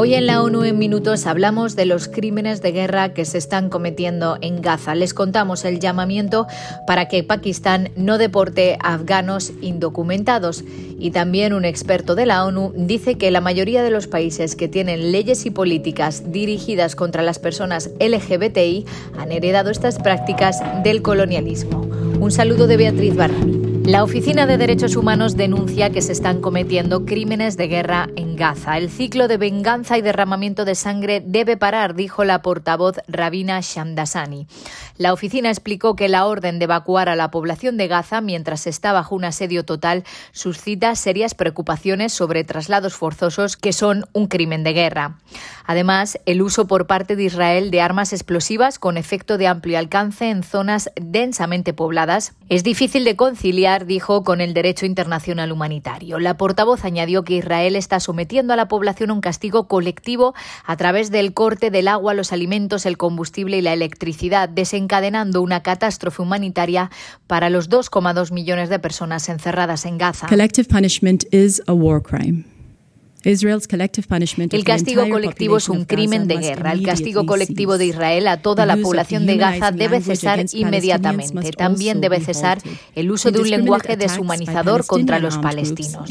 Hoy en la ONU en minutos hablamos de los crímenes de guerra que se están cometiendo en Gaza. Les contamos el llamamiento para que Pakistán no deporte afganos indocumentados. Y también un experto de la ONU dice que la mayoría de los países que tienen leyes y políticas dirigidas contra las personas LGBTI han heredado estas prácticas del colonialismo. Un saludo de Beatriz Barrani. La Oficina de Derechos Humanos denuncia que se están cometiendo crímenes de guerra en Gaza. El ciclo de venganza y derramamiento de sangre debe parar, dijo la portavoz Rabina Shamdasani. La oficina explicó que la orden de evacuar a la población de Gaza mientras está bajo un asedio total suscita serias preocupaciones sobre traslados forzosos que son un crimen de guerra. Además, el uso por parte de Israel de armas explosivas con efecto de amplio alcance en zonas densamente pobladas es difícil de conciliar dijo, con el derecho internacional humanitario. La portavoz añadió que Israel está sometiendo a la población un castigo colectivo a través del corte del agua, los alimentos, el combustible y la electricidad, desencadenando una catástrofe humanitaria para los 2,2 millones de personas encerradas en Gaza. Collective punishment is a war crime. El castigo colectivo es un crimen de guerra. El castigo colectivo de Israel a toda la población de Gaza debe cesar inmediatamente. También debe cesar el uso de un lenguaje deshumanizador contra los palestinos.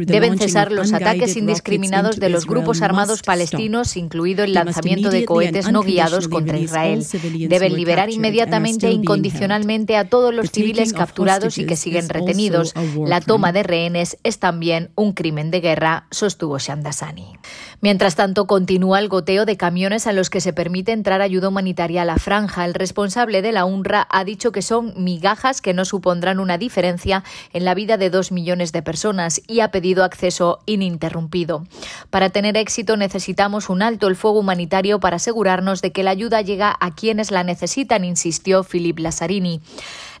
Deben cesar los ataques indiscriminados de los grupos armados palestinos, incluido el lanzamiento de cohetes no guiados contra Israel. Deben liberar inmediatamente e incondicionalmente a todos los civiles capturados y que siguen retenidos. La toma de rehenes es también un crimen de guerra, sostuvo Shandasani. Mientras tanto, continúa el goteo de camiones a los que se permite entrar ayuda humanitaria a la franja. El responsable de la UNRWA ha dicho que son migajas que no supondrán una diferencia en la vida de dos millones de personas y ha pedido acceso ininterrumpido. Para tener éxito necesitamos un alto el fuego humanitario para asegurarnos de que la ayuda llega a quienes la necesitan, insistió Philip Lazzarini.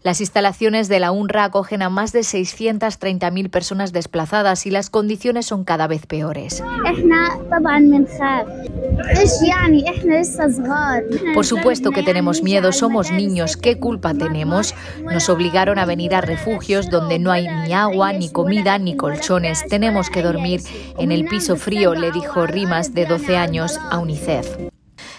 Las instalaciones de la UNRWA acogen a más de 630.000 personas desplazadas y las condiciones son cada vez peores. Por supuesto que tenemos miedo, somos niños, ¿qué culpa tenemos? Nos obligaron a venir a refugios donde no hay ni agua, ni comida, ni colchones. Tenemos que dormir en el piso frío, le dijo Rimas, de 12 años, a UNICEF.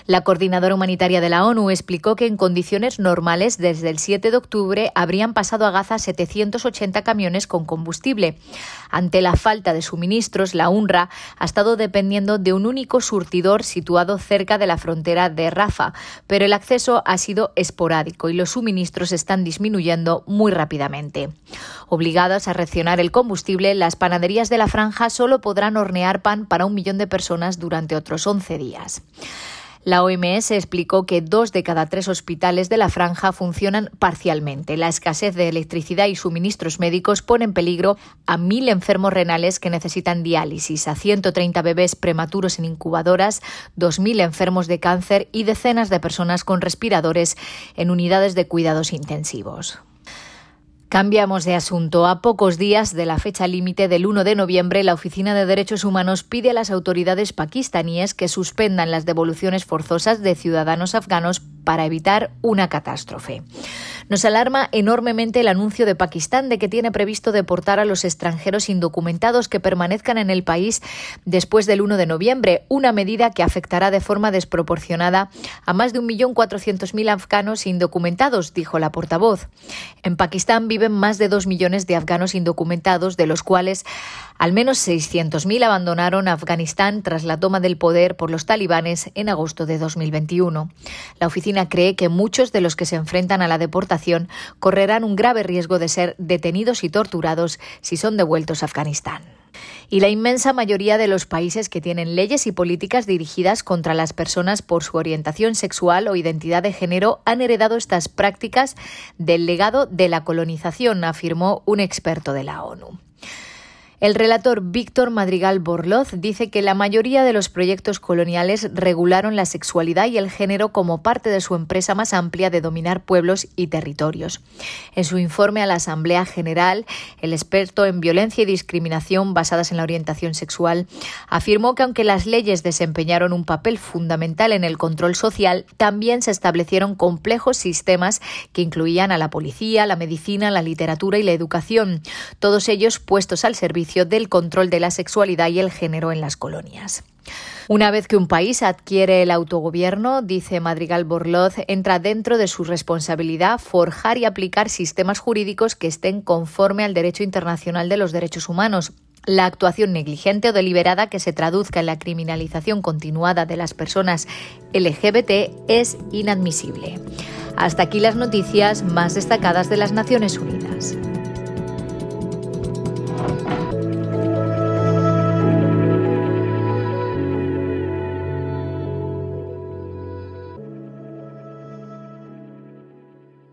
La coordinadora humanitaria de la ONU explicó que en condiciones normales, desde el 7 de octubre, habrían pasado a Gaza 780 camiones con combustible. Ante la falta de suministros, la UNRWA ha estado dependiendo de un único surtidor situado cerca de la frontera de Rafa, pero el acceso ha sido esporádico y los suministros están disminuyendo muy rápidamente. Obligadas a reaccionar el combustible, las panaderías de la franja solo podrán hornear pan para un millón de personas durante otros 11 días. La OMS explicó que dos de cada tres hospitales de la franja funcionan parcialmente. La escasez de electricidad y suministros médicos pone en peligro a mil enfermos renales que necesitan diálisis, a 130 bebés prematuros en incubadoras, 2.000 enfermos de cáncer y decenas de personas con respiradores en unidades de cuidados intensivos. Cambiamos de asunto. A pocos días de la fecha límite del 1 de noviembre, la Oficina de Derechos Humanos pide a las autoridades pakistaníes que suspendan las devoluciones forzosas de ciudadanos afganos para evitar una catástrofe. Nos alarma enormemente el anuncio de Pakistán de que tiene previsto deportar a los extranjeros indocumentados que permanezcan en el país después del 1 de noviembre, una medida que afectará de forma desproporcionada a más de 1.400.000 afganos indocumentados, dijo la portavoz. En Pakistán viven más de 2 millones de afganos indocumentados, de los cuales al menos 600.000 abandonaron Afganistán tras la toma del poder por los talibanes en agosto de 2021. La oficina cree que muchos de los que se enfrentan a la deportación correrán un grave riesgo de ser detenidos y torturados si son devueltos a Afganistán y la inmensa mayoría de los países que tienen leyes y políticas dirigidas contra las personas por su orientación sexual o identidad de género han heredado estas prácticas del legado de la colonización, afirmó un experto de la ONU. El relator Víctor Madrigal Borloz dice que la mayoría de los proyectos coloniales regularon la sexualidad y el género como parte de su empresa más amplia de dominar pueblos y territorios. En su informe a la Asamblea General, el experto en violencia y discriminación basadas en la orientación sexual afirmó que aunque las leyes desempeñaron un papel fundamental en el control social, también se establecieron complejos sistemas que incluían a la policía, la medicina, la literatura y la educación, todos ellos puestos al servicio del control de la sexualidad y el género en las colonias. Una vez que un país adquiere el autogobierno, dice Madrigal Borloz, entra dentro de su responsabilidad forjar y aplicar sistemas jurídicos que estén conforme al derecho internacional de los derechos humanos, la actuación negligente o deliberada que se traduzca en la criminalización continuada de las personas LGBT es inadmisible. Hasta aquí las noticias más destacadas de las Naciones Unidas.